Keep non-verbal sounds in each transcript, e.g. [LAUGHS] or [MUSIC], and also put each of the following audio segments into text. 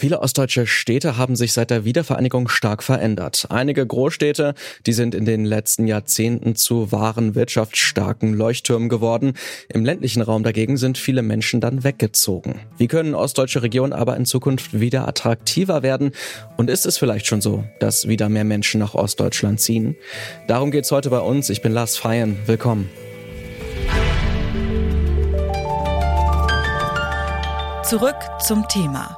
Viele ostdeutsche Städte haben sich seit der Wiedervereinigung stark verändert. Einige Großstädte, die sind in den letzten Jahrzehnten zu wahren wirtschaftsstarken Leuchttürmen geworden. Im ländlichen Raum dagegen sind viele Menschen dann weggezogen. Wie können ostdeutsche Regionen aber in Zukunft wieder attraktiver werden? Und ist es vielleicht schon so, dass wieder mehr Menschen nach Ostdeutschland ziehen? Darum geht's heute bei uns. Ich bin Lars Feyen. Willkommen. Zurück zum Thema.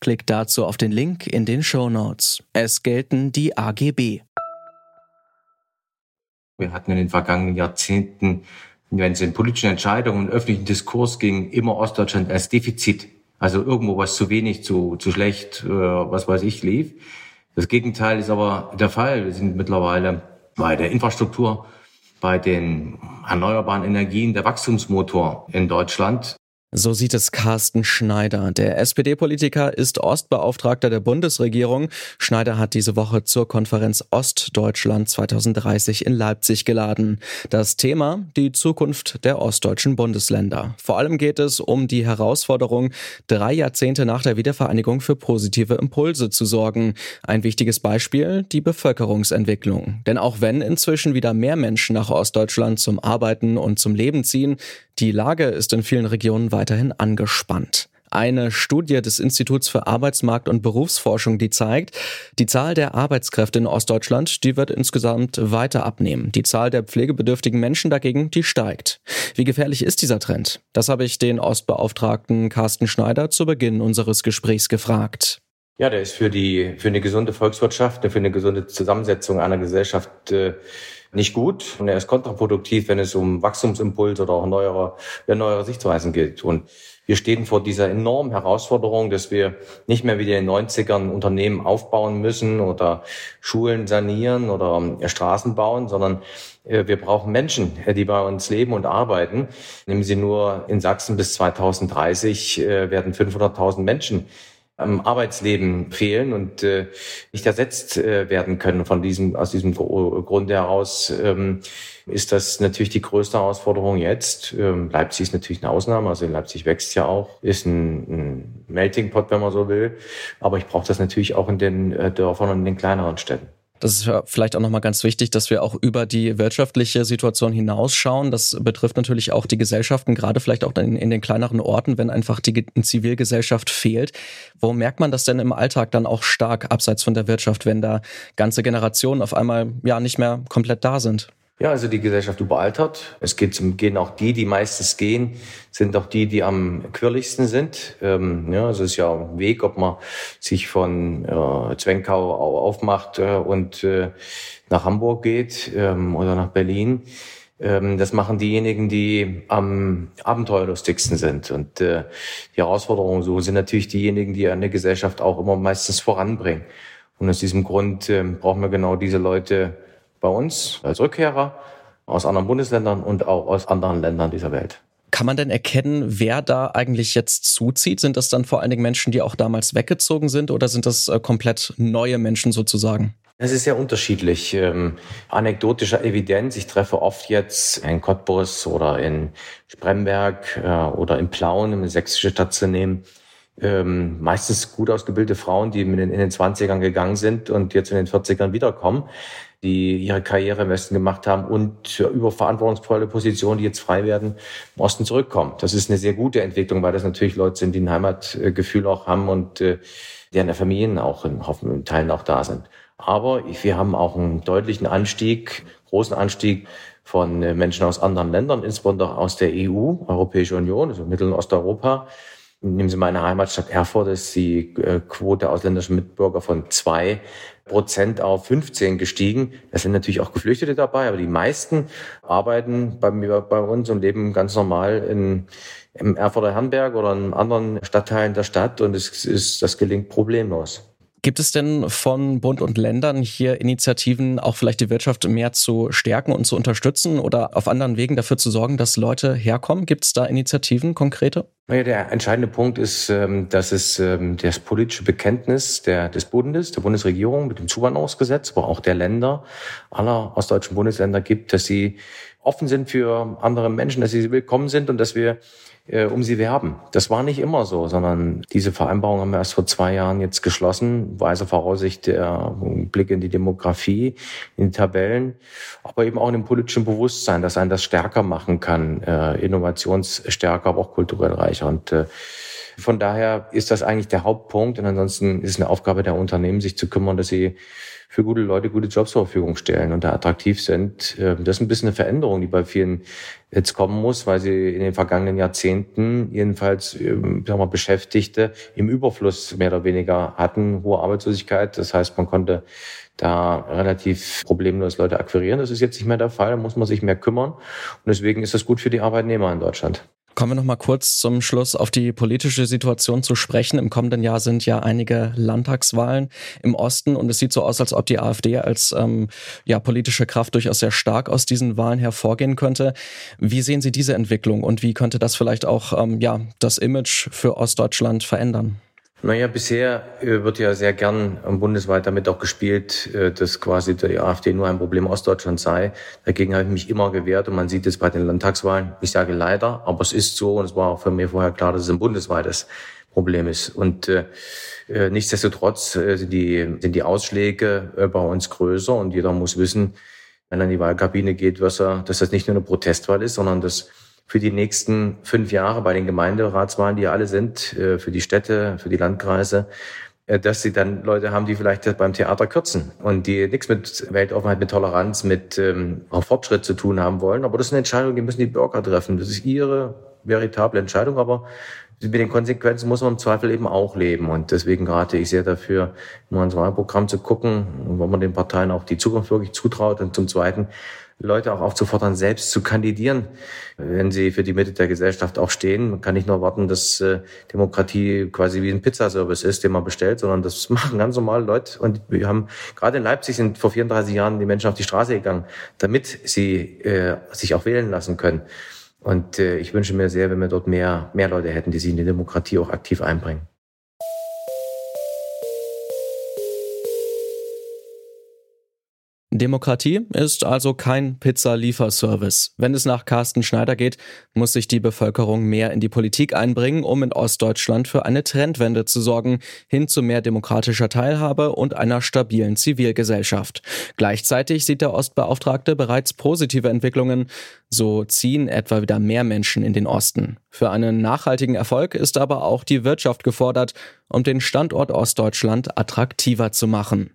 Klickt dazu auf den Link in den Show Notes. Es gelten die AGB. Wir hatten in den vergangenen Jahrzehnten, wenn es in politischen Entscheidungen und öffentlichen Diskurs ging, immer Ostdeutschland als Defizit. Also irgendwo was zu wenig, zu, zu schlecht, äh, was weiß ich, lief. Das Gegenteil ist aber der Fall. Wir sind mittlerweile bei der Infrastruktur, bei den erneuerbaren Energien der Wachstumsmotor in Deutschland. So sieht es Carsten Schneider. Der SPD-Politiker ist Ostbeauftragter der Bundesregierung. Schneider hat diese Woche zur Konferenz Ostdeutschland 2030 in Leipzig geladen. Das Thema die Zukunft der ostdeutschen Bundesländer. Vor allem geht es um die Herausforderung, drei Jahrzehnte nach der Wiedervereinigung für positive Impulse zu sorgen. Ein wichtiges Beispiel die Bevölkerungsentwicklung. Denn auch wenn inzwischen wieder mehr Menschen nach Ostdeutschland zum Arbeiten und zum Leben ziehen, die Lage ist in vielen Regionen weiterhin angespannt. Eine Studie des Instituts für Arbeitsmarkt und Berufsforschung, die zeigt, die Zahl der Arbeitskräfte in Ostdeutschland, die wird insgesamt weiter abnehmen. Die Zahl der pflegebedürftigen Menschen dagegen, die steigt. Wie gefährlich ist dieser Trend? Das habe ich den Ostbeauftragten Carsten Schneider zu Beginn unseres Gesprächs gefragt. Ja, der ist für die für eine gesunde Volkswirtschaft, für eine gesunde Zusammensetzung einer Gesellschaft äh, nicht gut und er ist kontraproduktiv, wenn es um Wachstumsimpuls oder auch neuere, neuere Sichtweisen geht. Und wir stehen vor dieser enormen Herausforderung, dass wir nicht mehr wie in den 90ern Unternehmen aufbauen müssen oder Schulen sanieren oder äh, Straßen bauen, sondern äh, wir brauchen Menschen, äh, die bei uns leben und arbeiten. Nehmen Sie nur in Sachsen bis 2030 werden 500.000 Menschen am Arbeitsleben fehlen und äh, nicht ersetzt äh, werden können. Von diesem, aus diesem Grunde heraus ähm, ist das natürlich die größte Herausforderung jetzt. Ähm, Leipzig ist natürlich eine Ausnahme, also Leipzig wächst ja auch, ist ein, ein Melting Pot, wenn man so will. Aber ich brauche das natürlich auch in den äh, Dörfern und in den kleineren Städten. Das ist vielleicht auch nochmal ganz wichtig, dass wir auch über die wirtschaftliche Situation hinausschauen. Das betrifft natürlich auch die Gesellschaften, gerade vielleicht auch in, in den kleineren Orten, wenn einfach die Zivilgesellschaft fehlt. Wo merkt man das denn im Alltag dann auch stark abseits von der Wirtschaft, wenn da ganze Generationen auf einmal ja nicht mehr komplett da sind? Ja, also die Gesellschaft überaltert. Es geht zum, gehen auch die, die meistens gehen, sind auch die, die am quirligsten sind. Ähm, ja, also es ist ja ein Weg, ob man sich von äh, Zwenkau aufmacht äh, und äh, nach Hamburg geht ähm, oder nach Berlin. Ähm, das machen diejenigen, die am abenteuerlustigsten sind. Und äh, die Herausforderungen so sind natürlich diejenigen, die eine Gesellschaft auch immer meistens voranbringen. Und aus diesem Grund äh, brauchen wir genau diese Leute, bei uns als Rückkehrer aus anderen Bundesländern und auch aus anderen Ländern dieser Welt. Kann man denn erkennen, wer da eigentlich jetzt zuzieht? Sind das dann vor allen Dingen Menschen, die auch damals weggezogen sind oder sind das äh, komplett neue Menschen sozusagen? Es ist sehr unterschiedlich. Ähm, anekdotischer Evidenz. Ich treffe oft jetzt in Cottbus oder in Spremberg äh, oder in Plauen, um eine sächsische Stadt zu nehmen, ähm, meistens gut ausgebildete Frauen, die in den, in den 20ern gegangen sind und jetzt in den 40ern wiederkommen die ihre Karriere im Westen gemacht haben und über verantwortungsvolle Positionen, die jetzt frei werden, im Osten zurückkommen. Das ist eine sehr gute Entwicklung, weil das natürlich Leute sind, die ein Heimatgefühl auch haben und äh, deren Familien auch in, in Teilen auch da sind. Aber wir haben auch einen deutlichen Anstieg, großen Anstieg von äh, Menschen aus anderen Ländern, insbesondere aus der EU, Europäische Union, also Mittel- und Osteuropa, Nehmen Sie meine Heimatstadt Erfurt, ist die äh, Quote ausländischer Mitbürger von zwei Prozent auf 15 gestiegen. Da sind natürlich auch Geflüchtete dabei, aber die meisten arbeiten bei, bei uns und leben ganz normal in, im Erfurter Herrenberg oder in anderen Stadtteilen der Stadt und es ist, das gelingt problemlos. Gibt es denn von Bund und Ländern hier Initiativen, auch vielleicht die Wirtschaft mehr zu stärken und zu unterstützen oder auf anderen Wegen dafür zu sorgen, dass Leute herkommen? Gibt es da Initiativen, konkrete? Naja, der entscheidende Punkt ist, ähm, dass es ähm, das politische Bekenntnis der, des Bundes, der Bundesregierung mit dem Zuwanderungsgesetz, aber auch der Länder, aller ostdeutschen Bundesländer gibt, dass sie offen sind für andere Menschen, dass sie willkommen sind und dass wir äh, um sie werben. Das war nicht immer so, sondern diese Vereinbarung haben wir erst vor zwei Jahren jetzt geschlossen. Weise Voraussicht der Blick in die Demografie, in die Tabellen, aber eben auch in dem politischen Bewusstsein, dass einen das stärker machen kann, äh, innovationsstärker, aber auch kulturell reicher. Und äh, von daher ist das eigentlich der Hauptpunkt. Und ansonsten ist es eine Aufgabe der Unternehmen, sich zu kümmern, dass sie für gute Leute gute Jobs zur Verfügung stellen und da attraktiv sind. Ähm, das ist ein bisschen eine Veränderung, die bei vielen jetzt kommen muss, weil sie in den vergangenen Jahrzehnten jedenfalls ähm, sagen wir, Beschäftigte im Überfluss mehr oder weniger hatten, hohe Arbeitslosigkeit. Das heißt, man konnte da relativ problemlos Leute akquirieren. Das ist jetzt nicht mehr der Fall, da muss man sich mehr kümmern. Und deswegen ist das gut für die Arbeitnehmer in Deutschland. Kommen wir noch mal kurz zum Schluss auf die politische Situation zu sprechen. Im kommenden Jahr sind ja einige Landtagswahlen im Osten und es sieht so aus, als ob die AfD als ähm, ja, politische Kraft durchaus sehr stark aus diesen Wahlen hervorgehen könnte. Wie sehen Sie diese Entwicklung und wie könnte das vielleicht auch ähm, ja, das Image für Ostdeutschland verändern? Naja, bisher äh, wird ja sehr gern bundesweit damit auch gespielt, äh, dass quasi die AfD nur ein Problem Ostdeutschland sei. Dagegen habe ich mich immer gewehrt und man sieht es bei den Landtagswahlen. Ich sage leider, aber es ist so und es war auch für mich vorher klar, dass es ein bundesweites Problem ist. Und äh, äh nichtsdestotrotz sind, die, sind die Ausschläge bei uns größer und jeder muss wissen, wenn er in die Wahlkabine geht, was er, dass das nicht nur eine Protestwahl ist, sondern dass für die nächsten fünf Jahre bei den Gemeinderatswahlen, die ja alle sind, äh, für die Städte, für die Landkreise, äh, dass sie dann Leute haben, die vielleicht beim Theater kürzen und die nichts mit Weltoffenheit, mit Toleranz, mit ähm, auch Fortschritt zu tun haben wollen. Aber das ist eine Entscheidung, die müssen die Bürger treffen. Das ist ihre veritable Entscheidung, aber mit den Konsequenzen muss man im Zweifel eben auch leben. Und deswegen rate ich sehr dafür, nur ins Wahlprogramm zu gucken, wo man den Parteien auch die Zukunft wirklich zutraut. Und zum Zweiten Leute auch aufzufordern, selbst zu kandidieren, wenn sie für die Mitte der Gesellschaft auch stehen. Man kann nicht nur warten, dass äh, Demokratie quasi wie ein Pizzaservice ist, den man bestellt, sondern das [LAUGHS] machen ganz normale Leute. Und wir haben gerade in Leipzig sind vor 34 Jahren die Menschen auf die Straße gegangen, damit sie äh, sich auch wählen lassen können. Und äh, ich wünsche mir sehr, wenn wir dort mehr, mehr Leute hätten, die sich in die Demokratie auch aktiv einbringen. Demokratie ist also kein Pizza-Lieferservice. Wenn es nach Carsten Schneider geht, muss sich die Bevölkerung mehr in die Politik einbringen, um in Ostdeutschland für eine Trendwende zu sorgen, hin zu mehr demokratischer Teilhabe und einer stabilen Zivilgesellschaft. Gleichzeitig sieht der Ostbeauftragte bereits positive Entwicklungen. So ziehen etwa wieder mehr Menschen in den Osten. Für einen nachhaltigen Erfolg ist aber auch die Wirtschaft gefordert, um den Standort Ostdeutschland attraktiver zu machen.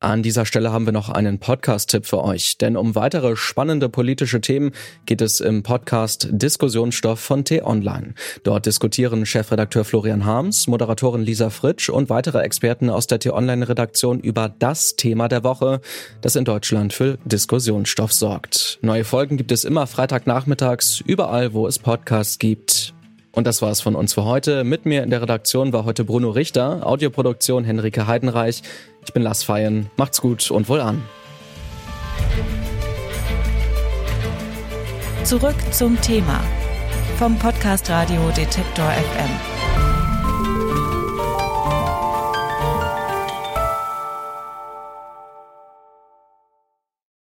An dieser Stelle haben wir noch einen Podcast-Tipp für euch, denn um weitere spannende politische Themen geht es im Podcast Diskussionsstoff von T-Online. Dort diskutieren Chefredakteur Florian Harms, Moderatorin Lisa Fritsch und weitere Experten aus der T-Online-Redaktion über das Thema der Woche, das in Deutschland für Diskussionsstoff sorgt. Neue Folgen gibt es immer Freitagnachmittags, überall, wo es Podcasts gibt. Und das war's von uns für heute. Mit mir in der Redaktion war heute Bruno Richter, Audioproduktion Henrike Heidenreich. Ich bin Lars Feyen. Macht's gut und wohl an. Zurück zum Thema vom Podcast Radio Detektor FM.